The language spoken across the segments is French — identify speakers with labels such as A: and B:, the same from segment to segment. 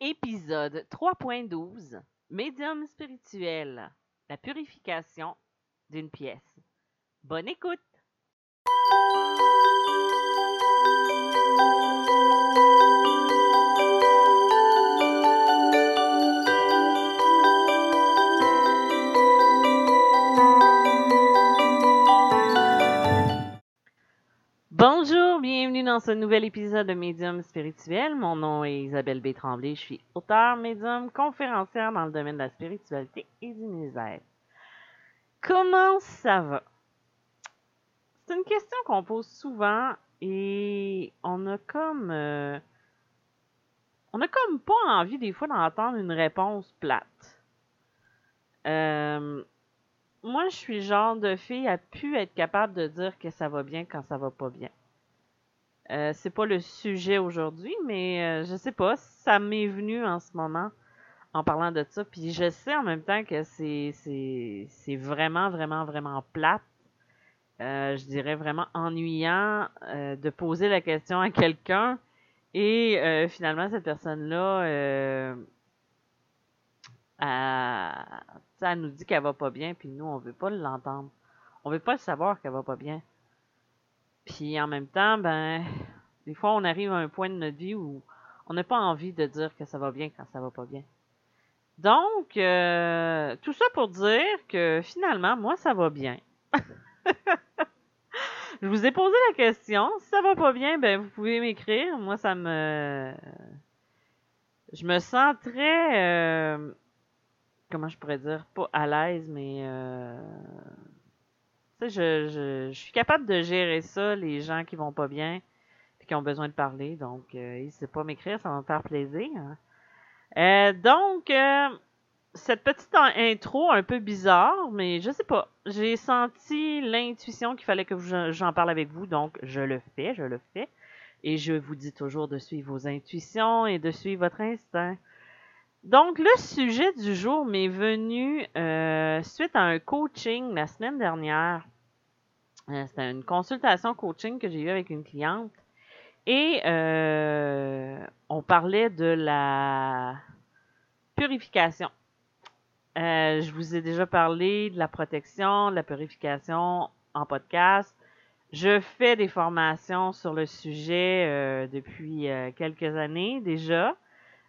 A: Épisode 3.12 Médium spirituel La purification d'une pièce. Bonne écoute! Dans ce nouvel épisode de Médium spirituel. Mon nom est Isabelle B. Tremblay. Je suis auteur, médium, conférencière dans le domaine de la spiritualité et du misère. Comment ça va? C'est une question qu'on pose souvent et on a comme. euh, on a comme pas envie des fois d'entendre une réponse plate. Euh, moi, je suis le genre de fille à pu être capable de dire que ça va bien quand ça va pas bien. Euh, c'est pas le sujet aujourd'hui, mais euh, je sais pas, ça m'est venu en ce moment en parlant de ça. Puis je sais en même temps que c'est vraiment vraiment vraiment plate. Euh, je dirais vraiment ennuyant de poser la question à quelqu'un et finalement cette personne-là elle, elle nous dit qu'elle va pas bien, puis nous on veut pas l'entendre. On veut pas le savoir qu'elle va pas bien. Puis en même temps, ben, des fois, on arrive à un point de notre vie où on n'a pas envie de dire que ça va bien quand ça va pas bien. Donc, euh, tout ça pour dire que finalement, moi, ça va bien. Je vous ai posé la question. Si ça va pas bien, ben, vous pouvez m'écrire. Moi, ça me. Je me sens très. euh, Comment je pourrais dire? Pas à l'aise, mais. euh, je, suis capable de gérer ça, les gens qui vont pas bien puis qui ont besoin de parler. Donc, euh, n'hésitez pas à m'écrire, ça va me faire plaisir. Euh, donc, euh, cette petite intro un peu bizarre, mais je sais pas. J'ai senti l'intuition qu'il fallait que je- j'en parle avec vous, donc je le fais, je le fais. Et je vous dis toujours de suivre vos intuitions et de suivre votre instinct. Donc, le sujet du jour m'est venu euh, suite à un coaching la semaine dernière. Euh, C'était une consultation coaching que j'ai eue avec une cliente. Et euh, on parlait de la purification. Je vous ai déjà parlé de la protection, de la purification en podcast. Je fais des formations sur le sujet depuis quelques années déjà.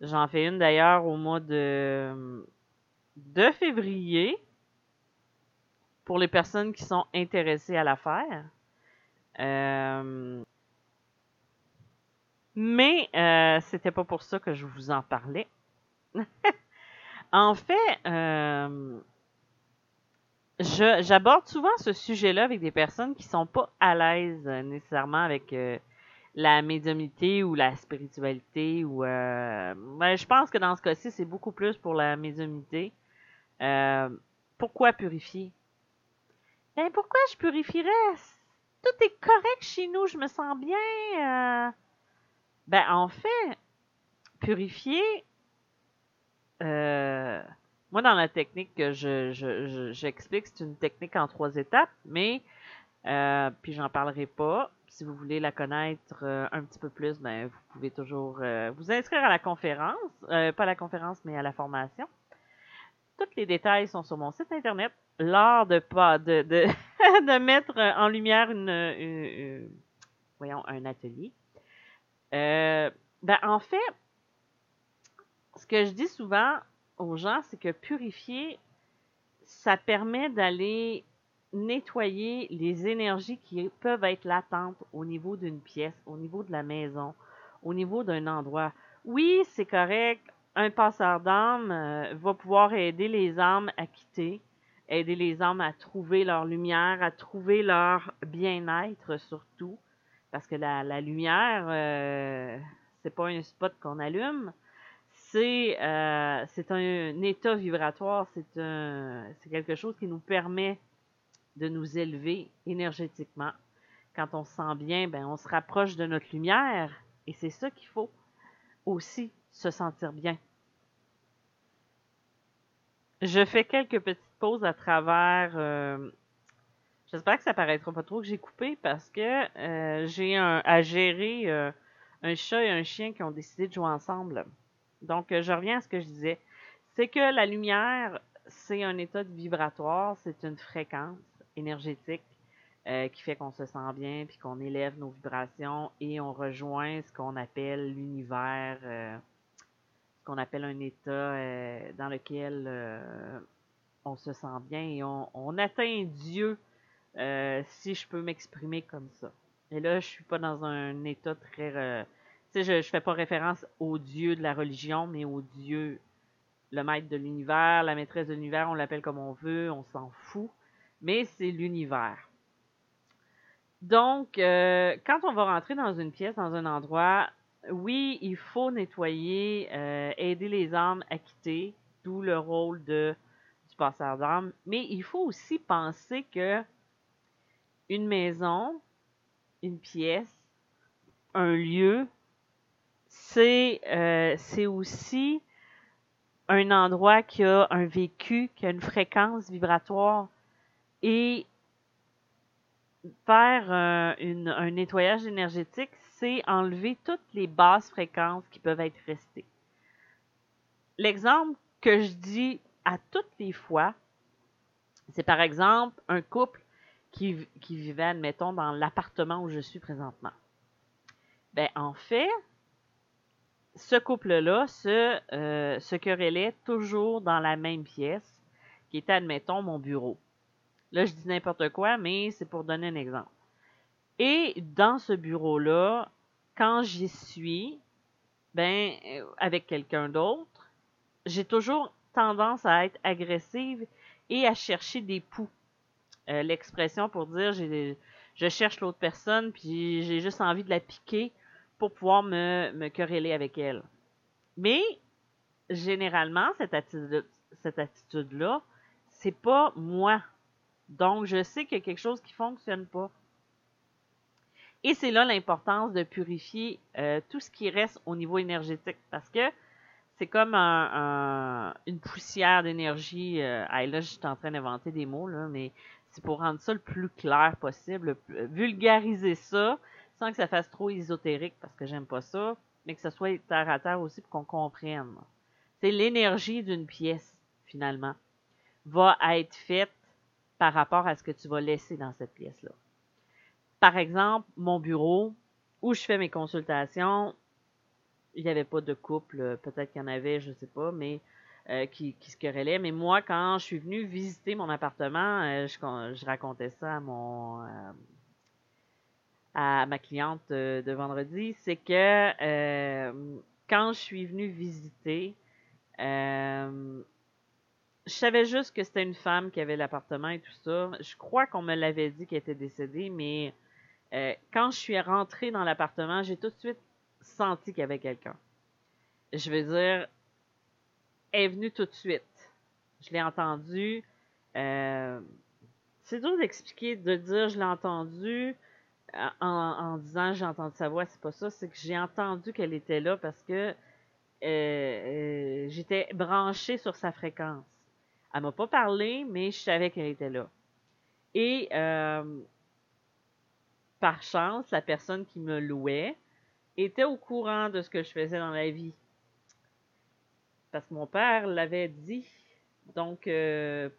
A: J'en fais une d'ailleurs au mois de, de février pour les personnes qui sont intéressées à la faire. Euh, mais euh, c'était pas pour ça que je vous en parlais. en fait, euh, j'aborde souvent ce sujet-là avec des personnes qui sont pas à l'aise euh, nécessairement avec euh, la médiumnité ou la spiritualité ou euh, ben, je pense que dans ce cas-ci c'est beaucoup plus pour la médiumnité. Euh, pourquoi purifier? Ben pourquoi je purifierais? Tout est correct chez nous, je me sens bien. euh. Ben en fait, purifier. euh, moi, dans la technique que je, je- je- j'explique, c'est une technique en trois étapes, mais euh, puis j'en parlerai pas. Si vous voulez la connaître euh, un petit peu plus, ben vous pouvez toujours euh, vous inscrire à la conférence, Euh, pas à la conférence, mais à la formation. Tous les détails sont sur mon site internet. L'art de pas de, de, de mettre en lumière une, voyons un atelier. Ben en fait, ce que je dis souvent aux gens, c'est que purifier, ça permet d'aller nettoyer les énergies qui peuvent être latentes au niveau d'une pièce, au niveau de la maison, au niveau d'un endroit. Oui, c'est correct. Un passeur d'âme euh, va pouvoir aider les âmes à quitter, aider les âmes à trouver leur lumière, à trouver leur bien-être surtout. Parce que la, lumière, euh, c'est pas un spot qu'on allume, c'est euh, c'est un, état vibratoire, un c'est quelque chose qui nous permet de nous élever énergétiquement. Quand on se sent bien, ben on se rapproche de notre lumière et c'est ça qu'il faut aussi se sentir bien. Je fais quelques petites pauses à travers. euh, J'espère que ça paraîtra pas trop que j'ai coupé parce que euh, j'ai à gérer euh, un chat et un chien qui ont décidé de jouer ensemble. Donc, je reviens à ce que je disais. C'est que la lumière, c'est un état vibratoire, c'est une fréquence énergétique euh, qui fait qu'on se sent bien, puis qu'on élève nos vibrations et on rejoint ce qu'on appelle l'univers, euh, ce qu'on appelle un état euh, dans lequel on se sent bien et on, atteint Dieu, si je peux m'exprimer comme ça. Et là, je suis pas dans un état très... tu sais, je, je fais pas référence au Dieu de la religion, mais au Dieu le maître de l'univers, la maîtresse de l'univers, on l'appelle comme on veut, on s'en fout, mais c'est l'univers. Donc, euh, quand on va rentrer dans une pièce, dans un endroit, oui, il faut nettoyer, euh, aider les âmes à quitter, d'où le rôle du passeur d'âme, mais il faut aussi penser que une maison, une pièce, un lieu, c'est euh, aussi un endroit qui a un vécu, qui a une fréquence vibratoire et faire un nettoyage énergétique, c'est enlever toutes les basses fréquences qui peuvent être restées. L'exemple que je dis à toutes les fois, c'est par exemple un couple qui, vivait, admettons, dans l'appartement où je suis présentement. Ben, en fait, ce couple-là se, euh, se querellait toujours dans la même pièce, qui était, admettons, mon bureau. Là, je dis n'importe quoi, mais c'est pour donner un exemple. Et dans ce bureau-là, quand j'y suis, ben, euh, avec quelqu'un d'autre, j'ai toujours tendance à être agressive et à chercher des poux. Euh, l'expression pour dire je cherche l'autre personne, puis j'ai juste envie de la piquer pour pouvoir me, me quereller avec elle. Mais généralement, cette attitude, cette attitude-là, c'est pas moi. Donc, je sais qu'il y a quelque chose qui fonctionne pas. Et c'est là l'importance de purifier euh, tout ce qui reste au niveau énergétique parce que c'est comme une poussière d'énergie. Euh, là, je suis en train d'inventer des mots, là, mais c'est pour rendre ça le plus clair possible, vulgariser ça, sans que ça fasse trop ésotérique parce que j'aime pas ça, mais que ce soit terre à terre aussi pour qu'on comprenne. C'est l'énergie d'une pièce, finalement, va être faite par rapport à ce que tu vas laisser dans cette pièce-là. Par exemple, mon bureau, où je fais mes consultations, il n'y avait pas de couple, peut-être qu'il y en avait, je ne sais pas, mais euh, qui, se querellait. Mais moi, quand je suis venue visiter mon appartement, euh, je, racontais ça à mon euh, à ma cliente euh, de, vendredi, c'est que euh, quand je suis venue visiter, euh, je savais juste que c'était une femme qui avait l'appartement et tout ça. Je crois qu'on me l'avait dit qu'elle était décédée, mais quand je suis rentrée dans l'appartement, j'ai tout de suite senti qu'il y avait quelqu'un. Je veux dire, elle est venue tout de suite. Je l'ai entendu. c'est dur d'expliquer, de dire je l'ai entendu en, disant j'ai entendu sa voix, c'est pas ça, c'est que j'ai entendu qu'elle était là parce que euh, euh, j'étais branchée sur sa fréquence. Elle m'a pas parlé, mais je savais qu'elle était là. Et euh, par chance, la personne qui me louait était au courant de ce que je faisais dans la vie. Parce que mon père l'avait dit. Donc,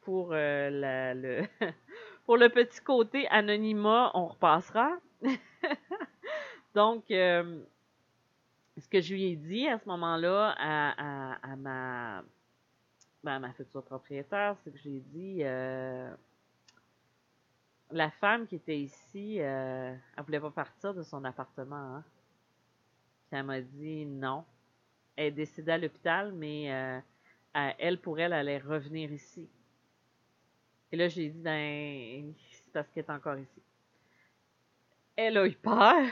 A: pour le pour le petit côté anonymat, on repassera. Donc, euh, ce que je lui ai dit à ce moment-là à, ma, ben, ma future propriétaire, c'est que je lui ai dit euh, la femme qui était ici, euh, elle voulait pas partir de son appartement. Hein? Puis elle m'a dit non. Elle est décédée à l'hôpital, mais elle, pour elle, elle allait revenir ici. Et là, j'ai dit, ben, c'est parce qu'elle est encore ici. Elle a eu peur.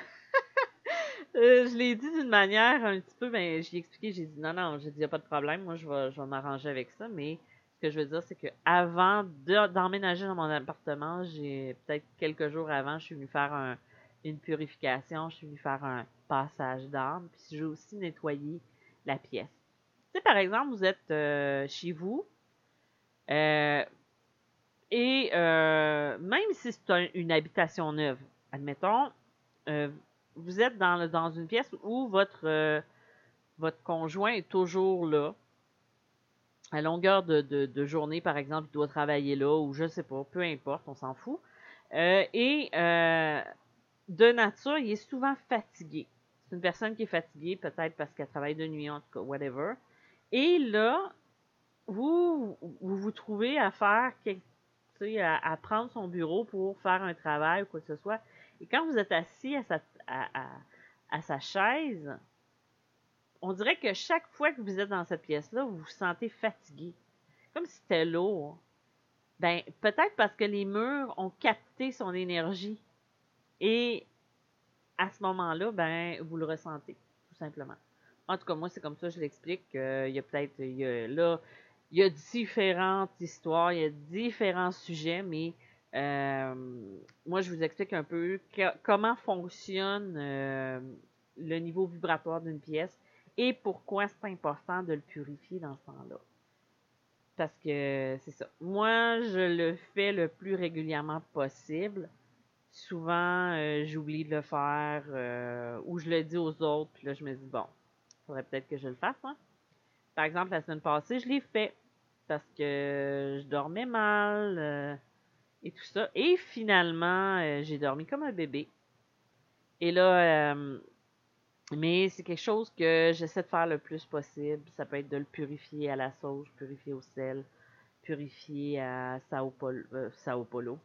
A: Euh, je l'ai dit d'une manière un petit peu, ben, j'ai expliqué, j'ai dit, non, non, j'ai dit, il n'y a pas de problème, moi, je vais, je vais m'arranger avec ça, mais ce que je veux dire, c'est que avant d'emménager dans mon appartement, j'ai, peut-être quelques jours avant, je suis venue faire une purification, je suis venue faire un passage d'âme, puis j'ai aussi nettoyé la pièce. Tu sais, par exemple, vous êtes euh, chez vous, euh, et euh, même si c'est une habitation neuve, admettons, euh, vous êtes dans, dans une pièce où votre, euh, votre conjoint est toujours là. À longueur de, journée, par exemple, il doit travailler là ou je sais pas, peu importe, on s'en fout. Euh, et euh, de nature, il est souvent fatigué. C'est une personne qui est fatiguée, peut-être parce qu'elle travaille de nuit, en tout cas, whatever. Et là, vous vous, vous trouvez à faire à, à, prendre son bureau pour faire un travail ou quoi que ce soit. Et quand vous êtes assis à sa, à, sa chaise, on dirait que chaque fois que vous êtes dans cette pièce-là, vous vous sentez fatigué. Comme si c'était lourd. Ben, peut-être parce que les murs ont capté son énergie. Et à ce moment-là, ben, vous le ressentez, tout simplement. En tout cas, moi, c'est comme ça, je l'explique. il y a peut-être, là, il y a différentes histoires, il y a différents sujets, mais euh, moi, je vous explique un peu comment fonctionne euh, le niveau vibratoire d'une pièce et pourquoi c'est important de le purifier dans ce temps-là. Parce que c'est ça. Moi, je le fais le plus régulièrement possible. Souvent, euh, j'oublie de le faire ou je le dis aux autres, puis là, je me dis, bon, faudrait peut-être que je le fasse. Hein. Par exemple, la semaine passée, je l'ai fait parce que je dormais mal euh, et tout ça. Et finalement, euh, j'ai dormi comme un bébé. Et là, euh, mais c'est quelque chose que j'essaie de faire le plus possible. Ça peut être de le purifier à la sauge, purifier au sel, purifier à Sao Paulo. Sao Paulo.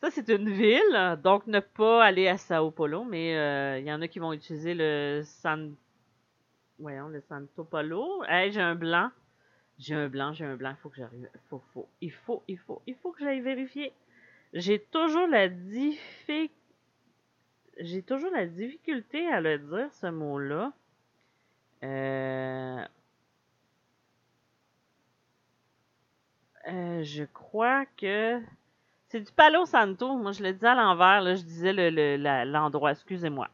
A: Ça, c'est une ville, donc ne pas aller à Sao Paulo, mais il y en a qui vont utiliser le San... Voyons, le Santo Paulo. Hey, j'ai un blanc. J'ai un blanc, j'ai un blanc, il faut que j'arrive. Faut, il faut, il faut, il faut que j'aille vérifier. J'ai toujours la difficulté. J'ai toujours la difficulté à le dire, ce mot-là. Euh... Euh, je crois que c'est du Palo Santo. Moi, je le disais à l'envers. Là, je disais l'endroit. Le, Excusez-moi.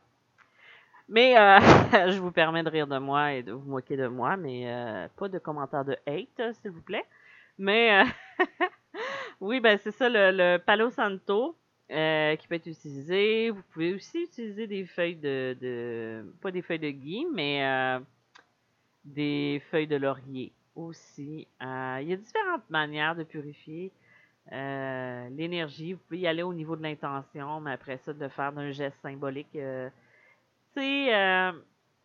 A: Mais euh, je vous permets de rire de moi et de vous moquer de moi, mais euh, pas de commentaires de hate, s'il vous plaît. Mais euh, oui, ben c'est ça, le, Palo Santo qui peut être utilisé. Vous pouvez aussi utiliser des feuilles de, pas des feuilles de gui, mais des feuilles de laurier aussi. il y a différentes manières de purifier l'énergie. Vous pouvez y aller au niveau de l'intention, mais après ça, de faire d'un geste symbolique euh,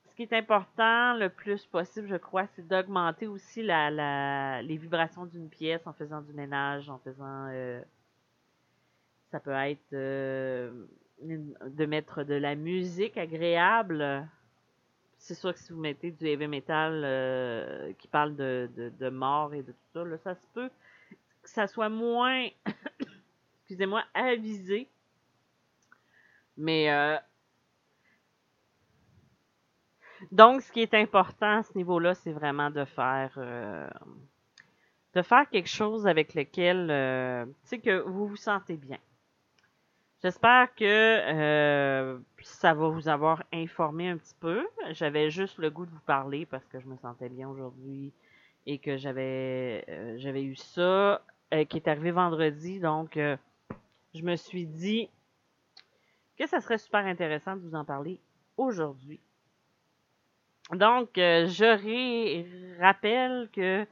A: ce qui est important le plus possible, je crois, c'est d'augmenter aussi la, les vibrations d'une pièce en faisant du ménage, en faisant. Euh, ça peut être euh, de mettre de la musique agréable. C'est sûr que si vous mettez du heavy metal qui parle de, de, mort et de tout ça, là, ça se peut que ça soit moins, excusez-moi, avisé. Mais Donc, ce qui est important à ce niveau-là, c'est vraiment de faire euh, de faire quelque chose avec lequel euh, tu sais que vous vous sentez bien. J'espère que euh, ça va vous avoir informé un petit peu. J'avais juste le goût de vous parler parce que je me sentais bien aujourd'hui et que j'avais j'avais eu ça qui est arrivé vendredi. Donc, je me suis dit que ça serait super intéressant de vous en parler aujourd'hui. Donc, euh, je rappelle que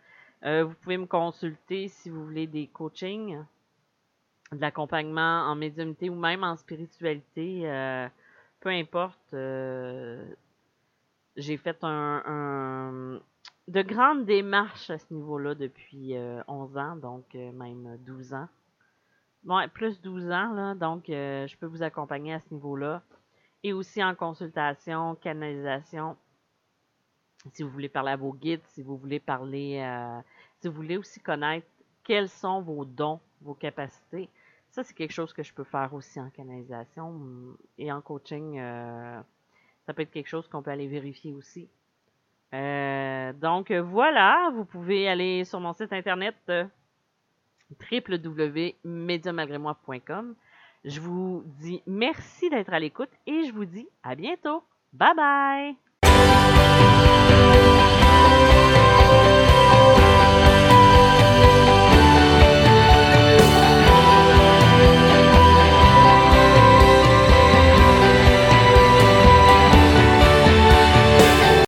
A: euh, vous pouvez me consulter si vous voulez des coachings, de l'accompagnement en médiumnité ou même en spiritualité. Euh, peu importe. J'ai fait un, de grandes démarches à ce niveau-là depuis 11 ans, donc même 12 ans. Bon, plus 12 ans, là, donc je peux vous accompagner à ce niveau-là. Et aussi en consultation, canalisation si vous voulez parler à vos guides, si vous voulez parler, euh, si vous voulez aussi connaître quels sont vos dons, vos capacités. Ça, c'est quelque chose que je peux faire aussi en canalisation mm, et en coaching. Euh, ça peut être quelque chose qu'on peut aller vérifier aussi. Euh, donc voilà, vous pouvez aller sur mon site internet www.mediumalgrémoi.com. Je vous dis merci d'être à l'écoute et je vous dis à bientôt. Bye bye!